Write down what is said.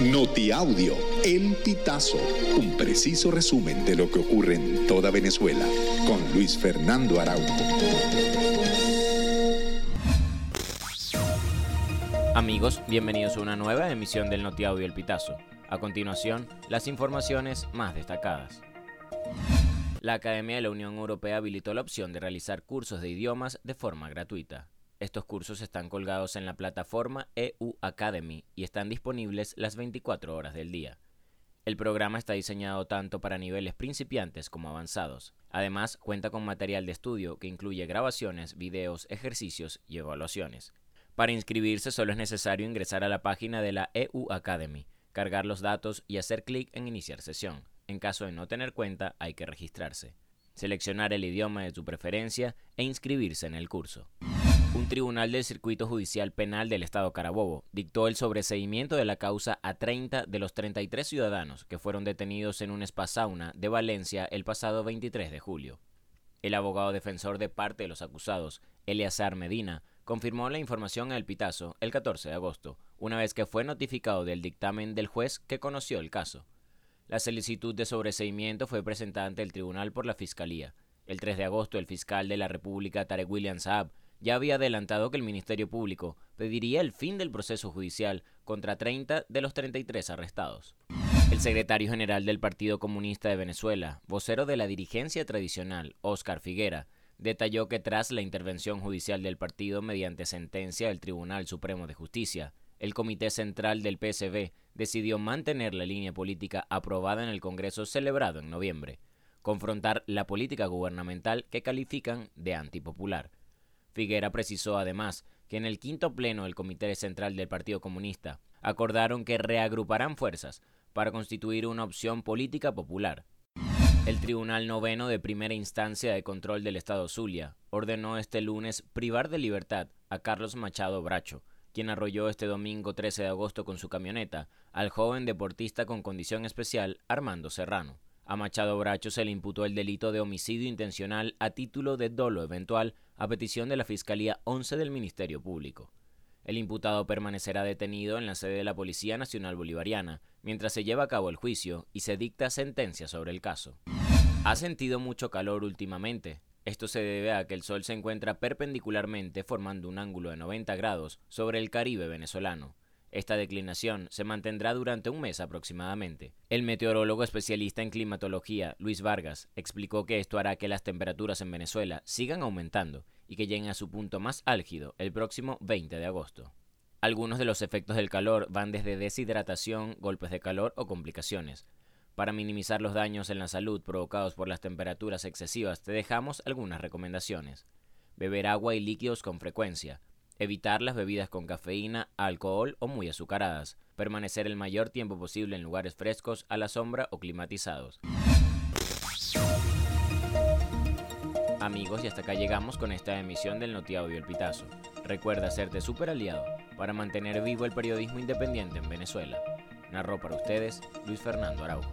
Notiaudio, El Pitazo, un preciso resumen de lo que ocurre en toda Venezuela, con Luis Fernando Araújo. Amigos, bienvenidos a una nueva emisión del Notiaudio El Pitazo. A continuación, las informaciones más destacadas. La Academia de la Unión Europea habilitó la opción de realizar cursos de idiomas de forma gratuita. Estos cursos están colgados en la plataforma EU Academy y están disponibles las 24 horas del día. El programa está diseñado tanto para niveles principiantes como avanzados. Además, cuenta con material de estudio que incluye grabaciones, videos, ejercicios y evaluaciones. Para inscribirse solo es necesario ingresar a la página de la EU Academy, cargar los datos y hacer clic en iniciar sesión. En caso de no tener cuenta, hay que registrarse, seleccionar el idioma de tu preferencia e inscribirse en el curso. Un tribunal del Circuito Judicial Penal del Estado Carabobo dictó el sobreseimiento de la causa a 30 de los 33 ciudadanos que fueron detenidos en un espasauna de Valencia el pasado 23 de julio. El abogado defensor de parte de los acusados, Eleazar Medina, confirmó la información el Pitazo el 14 de agosto, una vez que fue notificado del dictamen del juez que conoció el caso. La solicitud de sobreseimiento fue presentada ante el tribunal por la Fiscalía. El 3 de agosto, el fiscal de la República, Tarek William Saab, ya había adelantado que el Ministerio Público pediría el fin del proceso judicial contra 30 de los 33 arrestados. El secretario general del Partido Comunista de Venezuela, vocero de la dirigencia tradicional, Óscar Figuera, detalló que tras la intervención judicial del partido mediante sentencia del Tribunal Supremo de Justicia, el Comité Central del PSB decidió mantener la línea política aprobada en el Congreso celebrado en noviembre, confrontar la política gubernamental que califican de antipopular. Figuera precisó además que en el quinto pleno del Comité Central del Partido Comunista acordaron que reagruparán fuerzas para constituir una opción política popular. El Tribunal Noveno de Primera Instancia de Control del Estado Zulia ordenó este lunes privar de libertad a Carlos Machado Bracho, quien arrolló este domingo 13 de agosto con su camioneta al joven deportista con condición especial Armando Serrano. A Machado Bracho se le imputó el delito de homicidio intencional a título de dolo eventual a petición de la Fiscalía 11 del Ministerio Público. El imputado permanecerá detenido en la sede de la Policía Nacional Bolivariana mientras se lleva a cabo el juicio y se dicta sentencia sobre el caso. Ha sentido mucho calor últimamente. Esto se debe a que el Sol se encuentra perpendicularmente formando un ángulo de 90 grados sobre el Caribe venezolano, esta declinación se mantendrá durante un mes aproximadamente. El meteorólogo especialista en climatología, Luis Vargas, explicó que esto hará que las temperaturas en Venezuela sigan aumentando y que lleguen a su punto más álgido el próximo 20 de agosto. Algunos de los efectos del calor van desde deshidratación, golpes de calor o complicaciones. Para minimizar los daños en la salud provocados por las temperaturas excesivas, te dejamos algunas recomendaciones. Beber agua y líquidos con frecuencia, Evitar las bebidas con cafeína, alcohol o muy azucaradas. Permanecer el mayor tiempo posible en lugares frescos, a la sombra o climatizados. Amigos, y hasta acá llegamos con esta emisión del Notiaudio El Pitazo. Recuerda hacerte super aliado para mantener vivo el periodismo independiente en Venezuela. Narró para ustedes Luis Fernando Araujo.